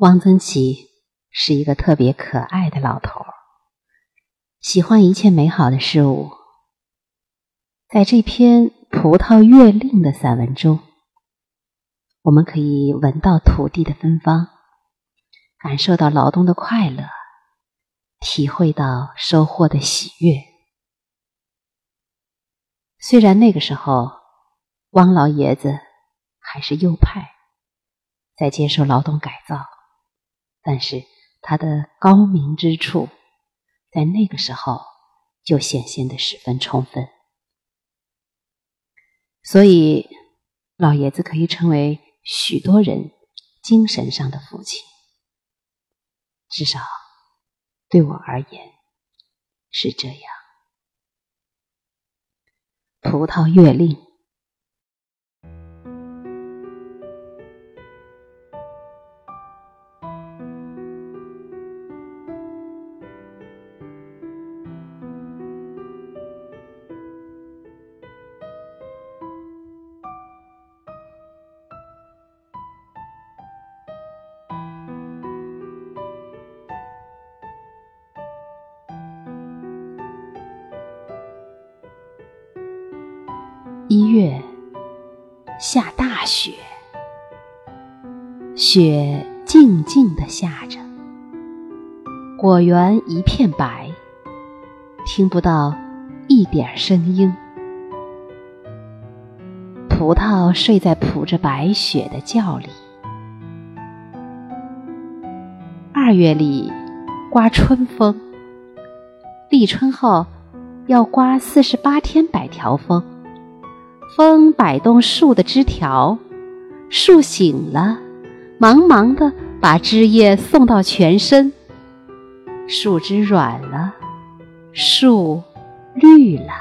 汪曾祺是一个特别可爱的老头儿，喜欢一切美好的事物。在这篇《葡萄月令》的散文中，我们可以闻到土地的芬芳，感受到劳动的快乐，体会到收获的喜悦。虽然那个时候，汪老爷子还是右派，在接受劳动改造。但是他的高明之处，在那个时候就显现的十分充分，所以老爷子可以成为许多人精神上的父亲，至少对我而言是这样。葡萄月令。一月下大雪，雪静静地下着，果园一片白，听不到一点声音。葡萄睡在铺着白雪的窖里。二月里刮春风，立春后要刮四十八天百条风。风摆动树的枝条，树醒了，忙忙的把枝叶送到全身。树枝软了，树绿了，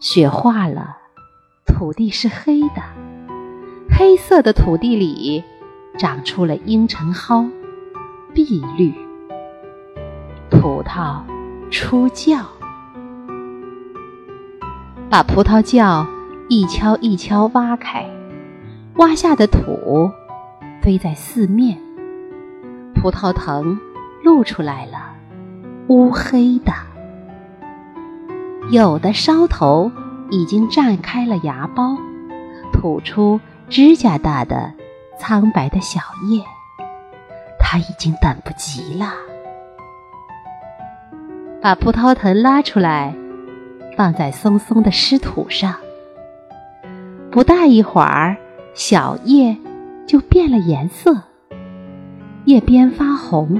雪化了，土地是黑的，黑色的土地里长出了阴橙蒿、碧绿，葡萄出窖。把葡萄窖一锹一锹挖开，挖下的土飞在四面，葡萄藤露出来了，乌黑的。有的梢头已经绽开了芽苞，吐出指甲大的苍白的小叶，他已经等不及了。把葡萄藤拉出来。放在松松的湿土上，不大一会儿，小叶就变了颜色，叶边发红；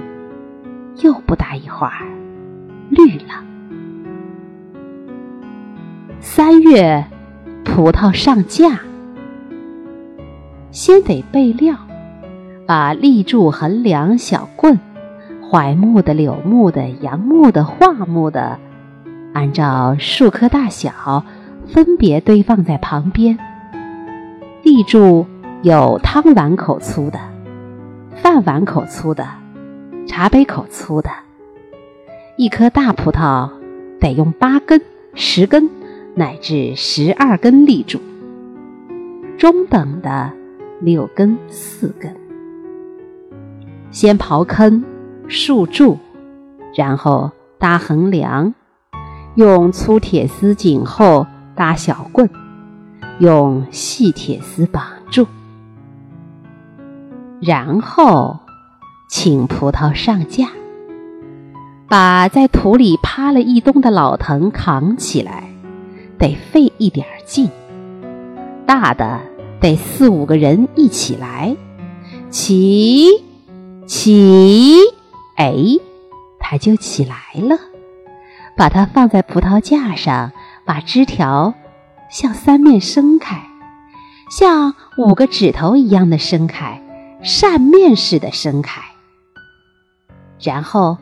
又不大一会儿，绿了。三月，葡萄上架，先得备料，把立柱、横梁、小棍、槐木的、柳木的、杨木的、桦木的。按照树棵大小，分别堆放在旁边。立柱有汤碗口粗的、饭碗口粗的、茶杯口粗的。一颗大葡萄得用八根、十根乃至十二根立柱，中等的六根、四根。先刨坑、竖柱，然后搭横梁。用粗铁丝紧后搭小棍，用细铁丝绑住，然后请葡萄上架，把在土里趴了一冬的老藤扛起来，得费一点劲，大的得四五个人一起来，起起，哎，它就起来了。把它放在葡萄架上，把枝条向三面伸开，像五个指头一样的伸开，扇面似的伸开。然后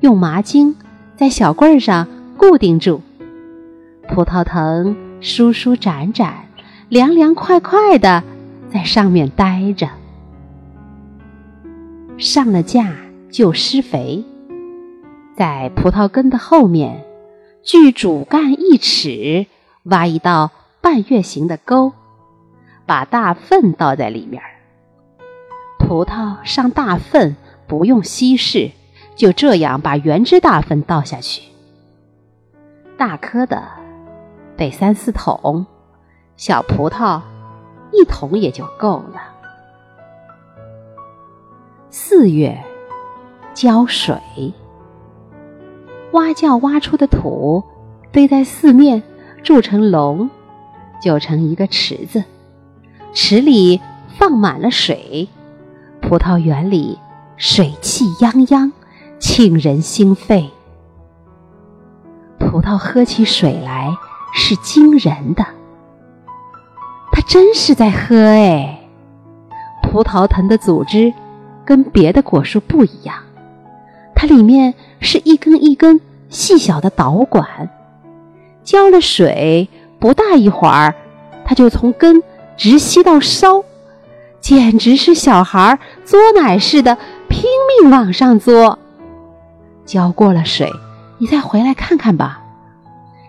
用麻筋在小棍上固定住，葡萄藤舒舒展展、凉凉快快的在上面待着。上了架就施肥。在葡萄根的后面，距主干一尺，挖一道半月形的沟，把大粪倒在里面。葡萄上大粪不用稀释，就这样把原汁大粪倒下去。大颗的得三四桶，小葡萄一桶也就够了。四月，浇水。挖窖挖出的土堆在四面，筑成笼，就成一个池子。池里放满了水，葡萄园里水气泱泱，沁人心肺。葡萄喝起水来是惊人的，它真是在喝哎！葡萄藤的组织跟别的果树不一样，它里面是一根一根细小的导管，浇了水不大一会儿，它就从根直吸到梢，简直是小孩嘬奶似的，拼命往上嘬。浇过了水。你再回来看看吧，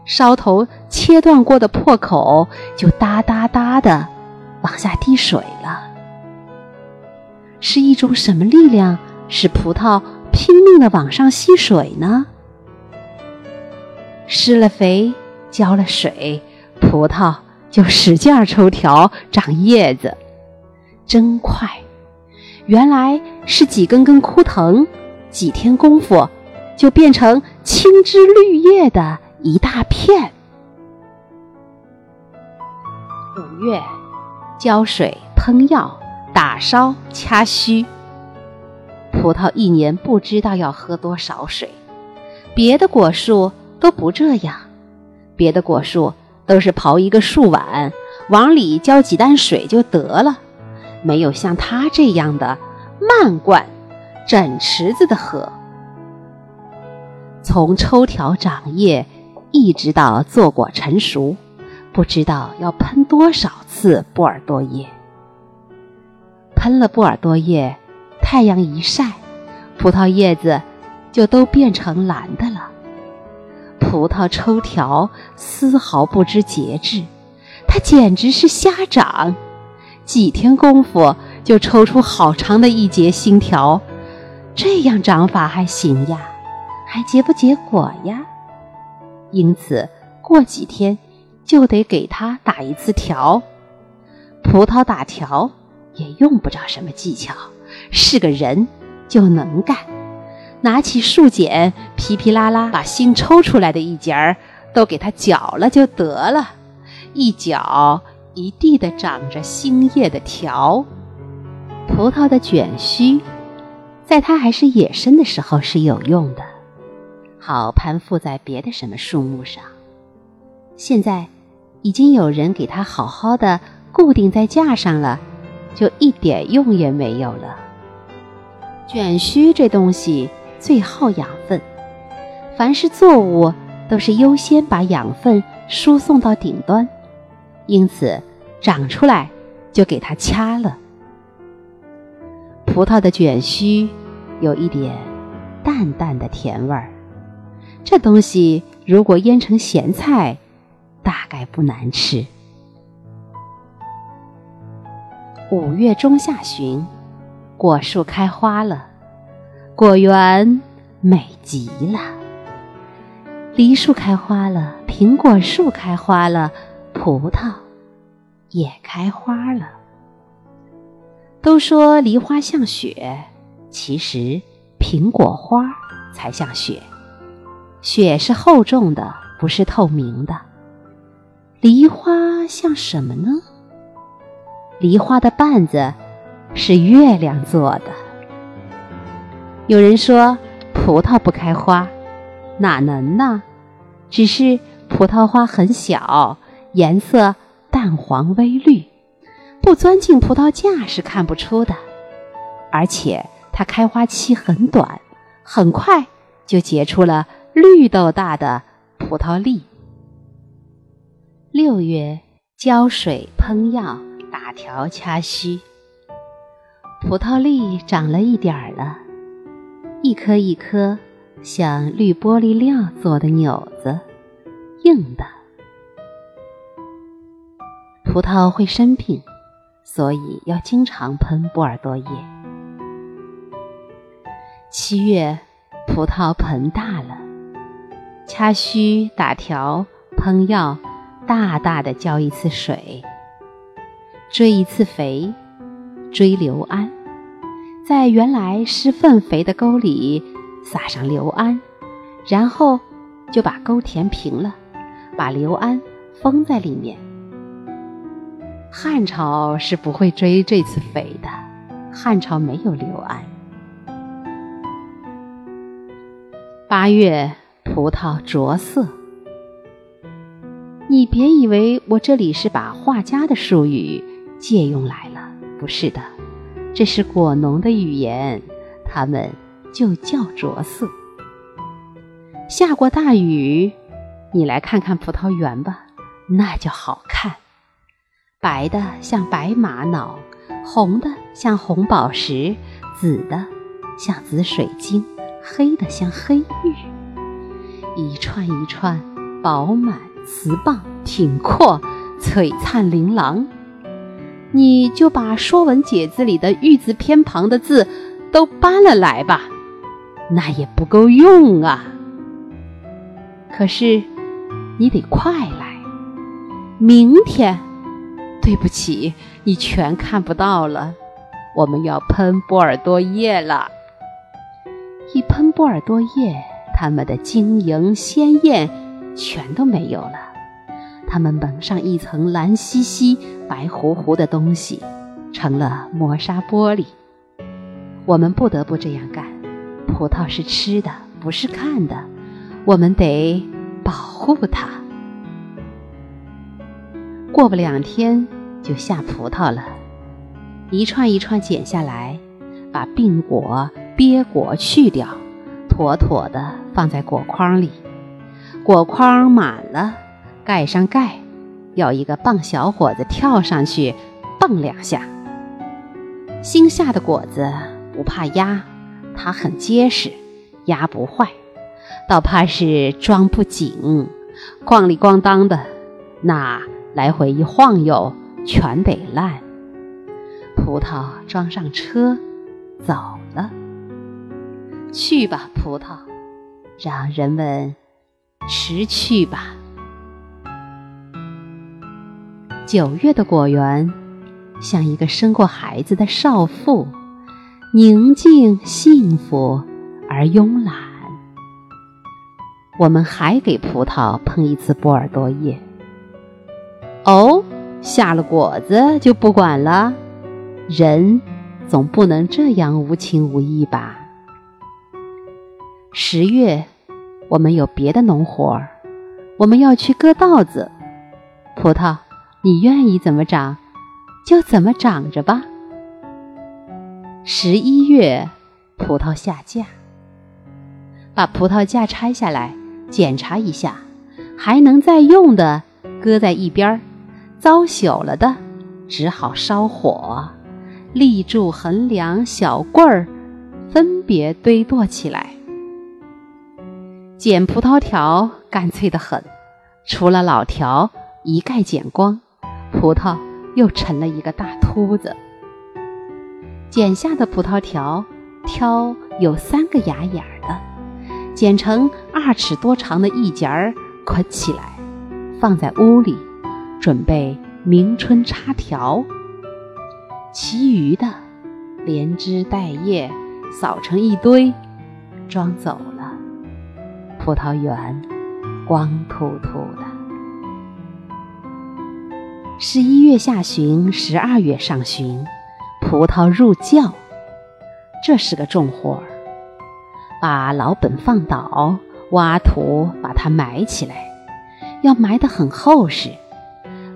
梢头切断过的破口就哒哒哒的往下滴水了。是一种什么力量使葡萄命的往上吸水呢？施了肥，浇了水，葡萄就使劲儿抽条长叶子，真快！原来是几根根枯藤，几天功夫。就变成青枝绿叶的一大片。五月，浇水、喷药、打梢、掐须。葡萄一年不知道要喝多少水，别的果树都不这样，别的果树都是刨一个树碗，往里浇几担水就得了，没有像它这样的慢灌，整池子的喝。从抽条长叶，一直到坐果成熟，不知道要喷多少次波尔多液。喷了波尔多液，太阳一晒，葡萄叶子就都变成蓝的了。葡萄抽条丝毫不知节制，它简直是瞎长，几天功夫就抽出好长的一节新条，这样长法还行呀。还结不结果呀？因此，过几天就得给它打一次条。葡萄打条也用不着什么技巧，是个人就能干。拿起树剪，噼噼啦啦把新抽出来的一节儿都给它绞了就得了。一绞，一地的长着新叶的条。葡萄的卷须，在它还是野生的时候是有用的。好攀附在别的什么树木上，现在已经有人给它好好的固定在架上了，就一点用也没有了。卷须这东西最好养分，凡是作物都是优先把养分输送到顶端，因此长出来就给它掐了。葡萄的卷须有一点淡淡的甜味儿。这东西如果腌成咸菜，大概不难吃。五月中下旬，果树开花了，果园美极了。梨树开花了，苹果树开花了，葡萄也开花了。都说梨花像雪，其实苹果花才像雪。雪是厚重的，不是透明的。梨花像什么呢？梨花的瓣子是月亮做的。有人说葡萄不开花，哪能呢？只是葡萄花很小，颜色淡黄微绿，不钻进葡萄架是看不出的。而且它开花期很短，很快就结出了。绿豆大的葡萄粒。六月浇水、喷药、打条、掐须，葡萄粒长了一点儿了，一颗一颗像绿玻璃料做的钮子，硬的。葡萄会生病，所以要经常喷波尔多液。七月，葡萄盆大了，掐须打条，喷药，大大的浇一次水，追一次肥，追硫胺，在原来施粪肥的沟里撒上硫胺，然后就把沟填平了，把硫胺封在里面。汉朝是不会追这次肥的，汉朝没有硫胺。八月，葡萄着色。你别以为我这里是把画家的术语借用来了，不是的，这是果农的语言，他们就叫着色。下过大雨，你来看看葡萄园吧，那叫好看，白的像白玛瑙，红的像红宝石，紫的像紫水晶。黑的像黑玉，一串一串，饱满、瓷棒、挺阔、璀璨琳琅。你就把《说文解字》里的玉字偏旁的字都搬了来吧，那也不够用啊。可是你得快来，明天，对不起，你全看不到了。我们要喷波尔多液了。一喷波尔多液，它们的晶莹鲜艳全都没有了。它们蒙上一层蓝兮兮、白乎乎的东西，成了磨砂玻璃。我们不得不这样干。葡萄是吃的，不是看的。我们得保护它。过不两天就下葡萄了，一串一串剪下来，把病果。鳖果去掉，妥妥的放在果筐里。果筐满了，盖上盖，要一个棒小伙子跳上去蹦两下。新下的果子不怕压，它很结实，压不坏，倒怕是装不紧，咣里咣当的，那来回一晃悠，全得烂。葡萄装上车，走了。去吧，葡萄，让人们吃去吧。九月的果园像一个生过孩子的少妇，宁静、幸福而慵懒。我们还给葡萄喷一次波尔多液。哦，下了果子就不管了？人总不能这样无情无义吧？十月，我们有别的农活，我们要去割稻子。葡萄，你愿意怎么长，就怎么长着吧。十一月，葡萄下架，把葡萄架拆下来检查一下，还能再用的搁在一边儿，糟朽了的只好烧火，立柱、横梁、小棍儿分别堆垛起来。剪葡萄条干脆的很，除了老条一概剪光，葡萄又成了一个大秃子。剪下的葡萄条挑有三个牙眼儿的，剪成二尺多长的一节儿，捆起来，放在屋里，准备明春插条。其余的连枝带叶扫成一堆，装走了。葡萄园光秃秃的。十一月下旬，十二月上旬，葡萄入窖，这是个重活儿。把老本放倒，挖土把它埋起来，要埋得很厚实。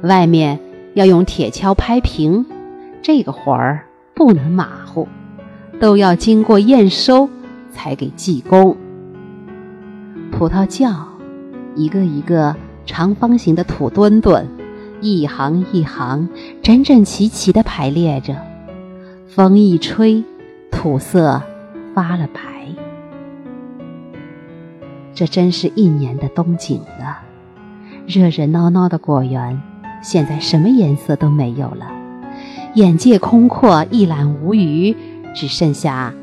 外面要用铁锹拍平，这个活儿不能马虎，都要经过验收才给记功。葡萄窖，一个一个长方形的土墩墩，一行一行整整齐齐地排列着。风一吹，土色发了白。这真是一年的冬景了。热热闹闹的果园，现在什么颜色都没有了。眼界空阔，一览无余，只剩下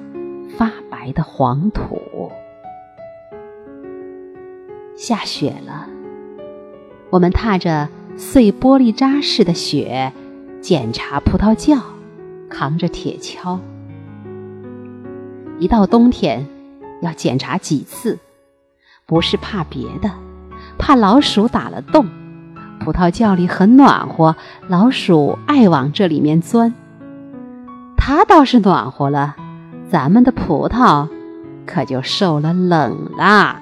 发。白的黄土。下雪了，我们踏着碎玻璃渣似的雪，检查葡萄窖，扛着铁锹。一到冬天，要检查几次，不是怕别的，怕老鼠打了洞。葡萄窖里很暖和，老鼠爱往这里面钻。它倒是暖和了，咱们的葡萄可就受了冷啦。